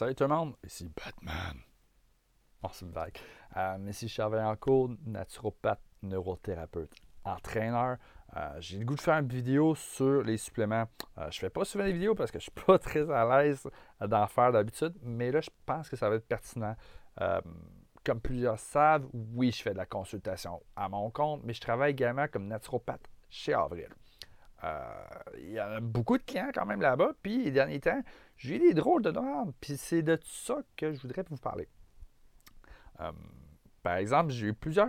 Salut tout le monde, ici Batman. C'est une vague. Euh, ici Charles cours, naturopathe, neurothérapeute, entraîneur. Euh, j'ai le goût de faire une vidéo sur les suppléments. Euh, je fais pas souvent des vidéos parce que je suis pas très à l'aise d'en faire d'habitude, mais là, je pense que ça va être pertinent. Euh, comme plusieurs savent, oui, je fais de la consultation à mon compte, mais je travaille également comme naturopathe chez Avril. Euh, il y a beaucoup de clients quand même là-bas. Puis les derniers temps, j'ai des drôles de demandes. Puis c'est de ça que je voudrais vous parler. Euh, par exemple, j'ai eu plusieurs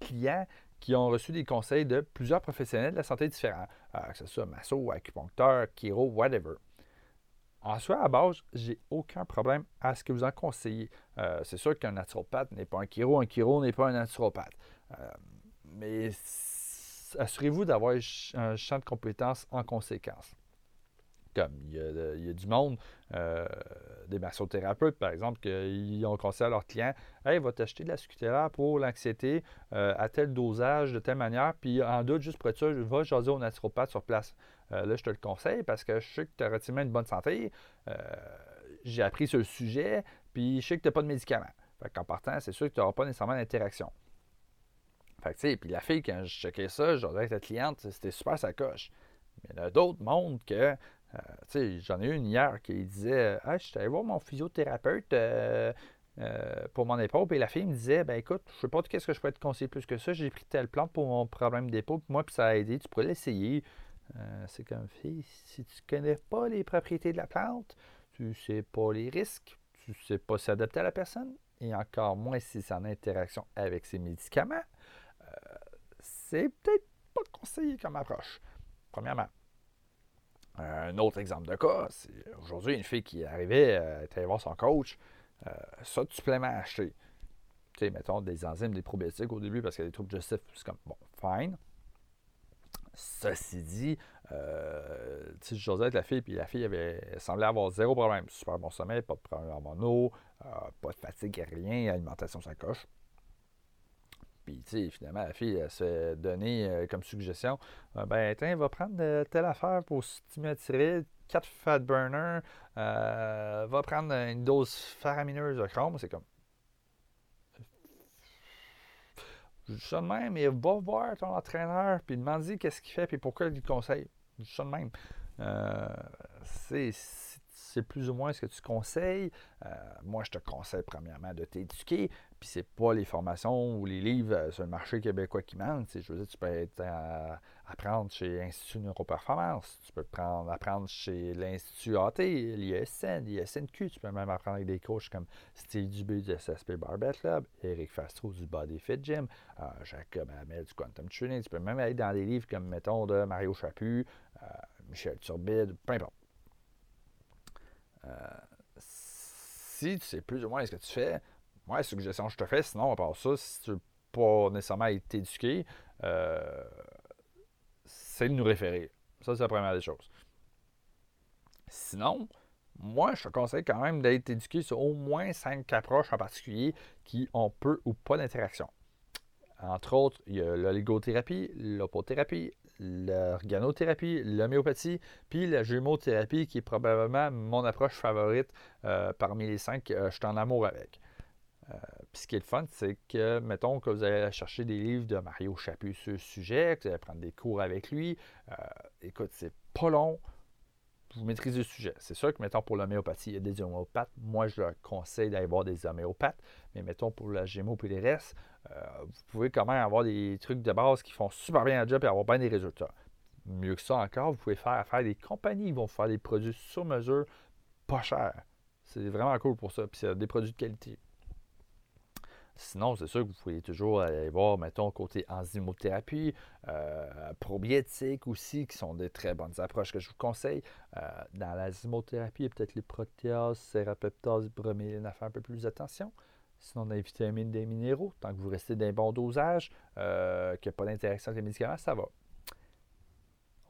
clients qui ont reçu des conseils de plusieurs professionnels de la santé différents, euh, que ce soit masso, acupuncteur, chiro, whatever. En soi, à base, j'ai aucun problème à ce que vous en conseillez. c'est sûr qu'un naturopathe n'est pas un chiro, un chiro n'est pas un naturopathe. mais assurez-vous d'avoir un champ de compétences en conséquence. Comme il y a, du monde, euh, des massothérapeutes par exemple, qui ont conseillé à leurs clients Hey, va t'acheter de la sucutella pour l'anxiété euh, à tel dosage, de telle manière, puis en doute, juste pour être sûr, va jaser au naturopathe sur place. Euh, là, je te le conseille parce que je sais que tu as relativement une bonne santé. J'ai appris sur le sujet, puis je sais que tu n'as pas de médicaments. En partant, c'est sûr que tu n'auras pas nécessairement d'interaction. Fait puis la fille, quand je checkais ça, je avec la cliente, c'était super sa coche. Mais il y a d'autres mondes que, euh, j'en ai une hier qui disait Ah, je suis allé voir mon physiothérapeute euh, euh, pour mon épaule. Et la fille me disait Ben écoute, je sais pas qu'est-ce que je pourrais te conseiller plus que ça. J'ai pris telle plante pour mon problème d'épaule. Moi, puis ça a aidé. Tu pourrais l'essayer. c'est comme fille, si tu connais pas les propriétés de la plante, tu sais pas les risques, tu sais pas s'adapter à la personne, et encore moins si c'est en interaction avec ses médicaments c'est peut-être pas conseillé comme approche. Premièrement. Un autre exemple de cas, c'est aujourd'hui une fille qui arrivait, euh, à voir son coach, euh, ça de supplément acheté. Tu sais, mettons des enzymes, des probiotiques au début parce qu'il y a des troubles digestifs, c'est comme, bon, fine. Ceci dit, euh, tu sais, j'osais avec la fille, puis la fille avait semblait avoir zéro problème. Super bon sommeil, pas de problème hormonaux, euh, pas de fatigue, rien, alimentation ça coche. Puis, tu sais, finalement, la fille, elle se fait donner euh, comme suggestion euh, ben, tiens, va prendre telle affaire pour stimuler 4 fat burners, euh, va prendre une dose faramineuse de chrome. C'est comme. Je dis ça de même, mais va voir ton entraîneur, puis demande-lui qu'est-ce qu'il fait, puis pourquoi il le conseille. Je dis ça de même. c'est plus ou moins ce que tu conseilles. Euh, moi, je te conseille premièrement de t'éduquer, puis c'est pas les formations ou les livres euh, sur le marché québécois qui manquent. Je veux dire, tu peux être, euh, apprendre chez l'Institut Neuroperformance, tu peux prendre, apprendre chez l'Institut AT, l'ISN, l'ISNQ, tu peux même apprendre avec des coachs comme Steve Dubé du SSP Barbell Club, Eric Fastro du Body Fit Gym, Jacob Hamel du Quantum Training, tu peux même aller dans des livres comme, mettons, de Mario Chaput, Michel Turbide, peu importe. Euh, si tu sais plus ou moins ce que tu fais, la suggestion que je te fais, sinon, à part ça, si tu veux pas nécessairement être éduqué, euh, c'est de nous référer. Ça, c'est la première des choses. Sinon, moi, je te conseille quand même d'être éduqué sur au moins cinq approches en particulier qui ont peu ou pas d'interaction. Entre autres, il y a l'oligothérapie, l'opothérapie, l'organothérapie, l'homéopathie, puis la jumeauthérapie, qui est probablement mon approche favorite euh, parmi les cinq. je suis en amour avec. Euh, puis ce qui est le fun, c'est que, mettons que vous allez chercher des livres de Mario Chaput sur le sujet, que vous allez prendre des cours avec lui. Euh, écoute, c'est pas long. Vous maîtrisez le sujet. C'est sûr que, mettons, pour l'homéopathie, il y a des homéopathes. Moi, je leur conseille d'aller voir des homéopathes. Mais mettons, pour la gémeaux et les restes, euh, vous pouvez quand même avoir des trucs de base qui font super bien le job et avoir bien des résultats. Mieux que ça encore, vous pouvez faire affaire des compagnies qui vont faire des produits sur mesure, pas chers. C'est vraiment cool pour ça. Puis c'est des produits de qualité. Sinon, c'est sûr que vous pouvez toujours aller voir, mettons, côté enzymothérapie, euh, probiotiques aussi, qui sont des très bonnes approches que je vous conseille. Euh, dans l'enzymothérapie, peut-être les protéases, sérapeptase, broméline à faire un peu plus attention. Sinon, des vitamines, des minéraux, tant que vous restez d'un bon dosage, euh, qu'il n'y a pas d'interaction avec les médicaments, ça va.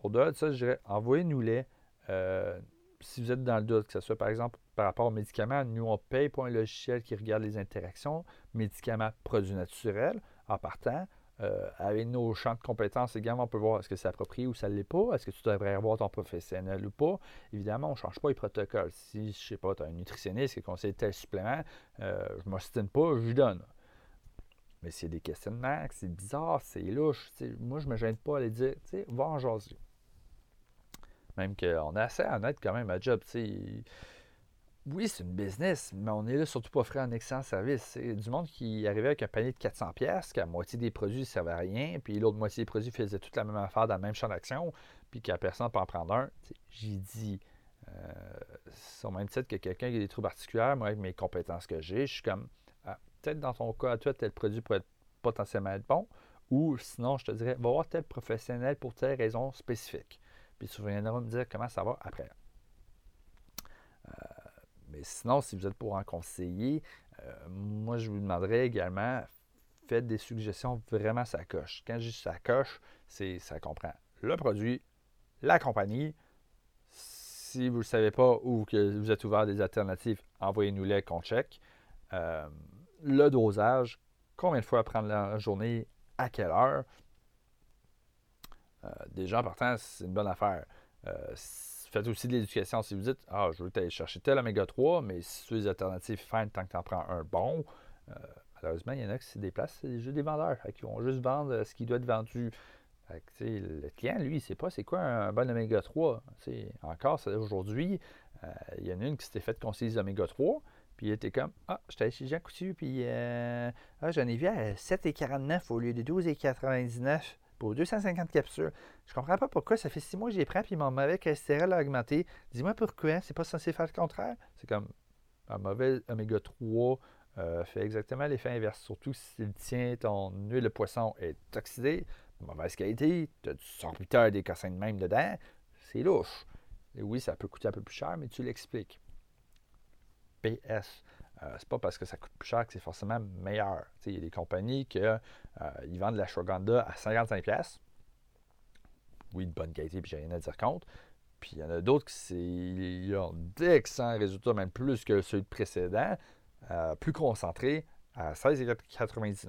Au-delà de ça, je dirais, envoyez-nous-les. Euh, si vous êtes dans le doute, que ce soit par exemple par rapport aux médicaments, nous, on paye pour un logiciel qui regarde les interactions, médicaments, produits naturels, en partant. euh, avec nos champs de compétences également, on peut voir est-ce que c'est approprié ou ça ne l'est pas, est-ce que tu devrais avoir ton professionnel ou pas. Évidemment, on ne change pas les protocoles. Si, je sais pas, tu as un nutritionniste qui conseille tel supplément, euh, je ne m'ostine pas, je lui donne. Mais a des questionnements, c'est bizarre, c'est louche, moi je ne me gêne pas à les dire, va en jaser. Même qu'on est assez honnête quand même à job, tu oui, c'est une business, mais on est là surtout pour offrir un excellent service. C'est du monde qui arrivait avec un panier de 400 pièces, qu'à moitié des produits ne servaient à rien, puis l'autre moitié des produits faisaient toute la même affaire dans le même champ d'action, puis qu'à personne peut en prendre un. J'ai dit, euh, c'est au même titre que quelqu'un qui a des troubles particuliers, moi, avec mes compétences que j'ai, je suis comme, ah, peut-être dans ton cas, toi, tel produit pourrait être potentiellement être bon, ou sinon, je te dirais, va voir tel professionnel pour telle raison spécifique. Puis tu viendras me dire comment ça va après. Mais sinon, si vous êtes pour un conseiller, euh, moi, je vous demanderais également, faites des suggestions vraiment ça coche. Quand je dis ça coche, c'est ça comprend le produit, la compagnie. Si vous ne le savez pas ou que vous êtes ouvert à des alternatives, envoyez-nous-les qu'on check. Euh, le dosage, combien de fois prendre la journée, à quelle heure? Euh, déjà, en partant, c'est une bonne affaire faites aussi de l'éducation. Si vous dites, ah, je veux aller chercher tel oméga 3, mais si tu des alternatives, fine, tant que tu en prends un bon. Euh, malheureusement, il y en a qui se déplacent, c'est juste des vendeurs. qui vont juste vendre euh, ce qui doit être vendu. le client, lui, il ne sait pas c'est quoi un bon oméga 3. encore, aujourd'hui, euh, il y en a une qui s'était faite conseiller oméga 3. Puis il était comme Ah, j'étais chez Jean Coutu, puis ah, j'en ai vu à 7,49 au lieu de 12,99 pour 250 capsules. Je comprends pas pourquoi ça fait six mois que j'ai pris puis mon mauvais cholestérol a augmenté. Dis-moi pourquoi, c'est pas censé faire le contraire? C'est comme un mauvais oméga 3 euh, fait exactement l'effet inverse. Surtout si le tien, ton huile de poisson est oxydée, mauvaise qualité, tu as du sorbitol des cassins de même dedans, c'est louche. Et oui, ça peut coûter un peu plus cher, mais tu l'expliques. PS. Euh, c'est pas parce que ça coûte plus cher que c'est forcément meilleur. Il y a des compagnies qui euh, vendent de la shoganda à 55$. Oui, de bonne qualité, puis j'ai rien à dire contre. Puis il y en a d'autres qui ont d'excellents résultats, même plus que ceux précédents, euh, plus concentrés, à 16,99$.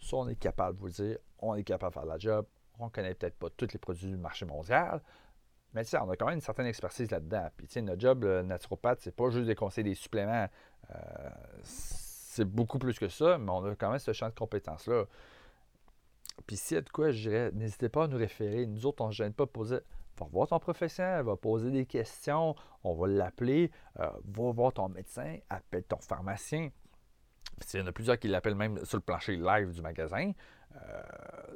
Ça, on est capable de vous le dire, on est capable de faire la job. On connaît peut-être pas tous les produits du marché mondial, mais tu sais, on a quand même une certaine expertise là-dedans. Puis tu sais, notre job, le naturopathe, c'est pas juste de conseiller des suppléments. Euh, c'est beaucoup plus que ça, mais on a quand même ce champ de compétences-là. Puis s'il y a de quoi, je dirais, n'hésitez pas à nous référer. Nous autres, on ne gêne pas pour dire va voir ton professionnel, va poser des questions, on va l'appeler, euh, va voir ton médecin, appelle ton pharmacien. Puis il y en a plusieurs qui l'appellent même sur le plancher live du magasin. Euh,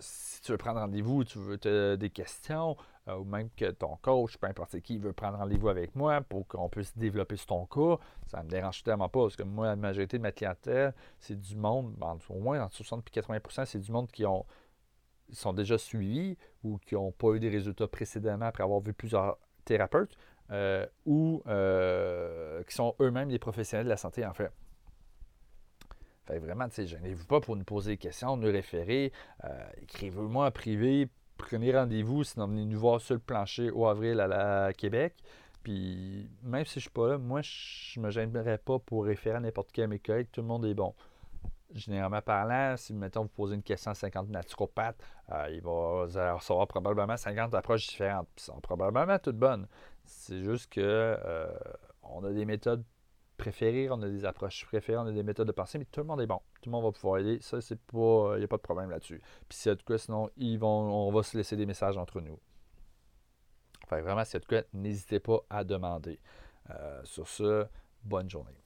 si tu veux prendre rendez-vous, tu veux te, des questions, euh, ou même que ton coach, peu importe qui, veut prendre rendez-vous avec moi pour qu'on puisse développer sur ton cas, ça ne me dérange tellement pas. Parce que moi, la majorité de ma clientèle, c'est du monde, au moins entre 60 et 80% c'est du monde qui ont sont déjà suivis ou qui n'ont pas eu des résultats précédemment après avoir vu plusieurs thérapeutes euh, ou qui sont eux-mêmes des professionnels de la santé en fait. Fait vraiment, tu sais, gênez-vous pas pour nous poser des questions, nous référer. Euh, écrivez-moi en privé, prenez rendez-vous, sinon venez nous voir sur le plancher au avril à la Québec. Puis même si je suis pas là, moi, je me gênerais pas pour référer à n'importe quel mécanique, tout le monde est bon. Généralement parlant, si mettons vous posez une question à 50 naturopathes, euh, il va recevoir probablement 50 approches différentes. Puis sont probablement toutes bonnes. C'est juste que euh, on a des méthodes préférées, on a des approches préférées, on a des méthodes de pensée, mais tout le monde est bon. Tout le monde va pouvoir aider. Ça, c'est pas. Il n'y a pas de problème là-dessus. Puis s'il y a de sinon, ils vont, on va se laisser des messages entre nous. Fait vraiment, s'il y a de n'hésitez pas à demander. Euh, sur ce, bonne journée.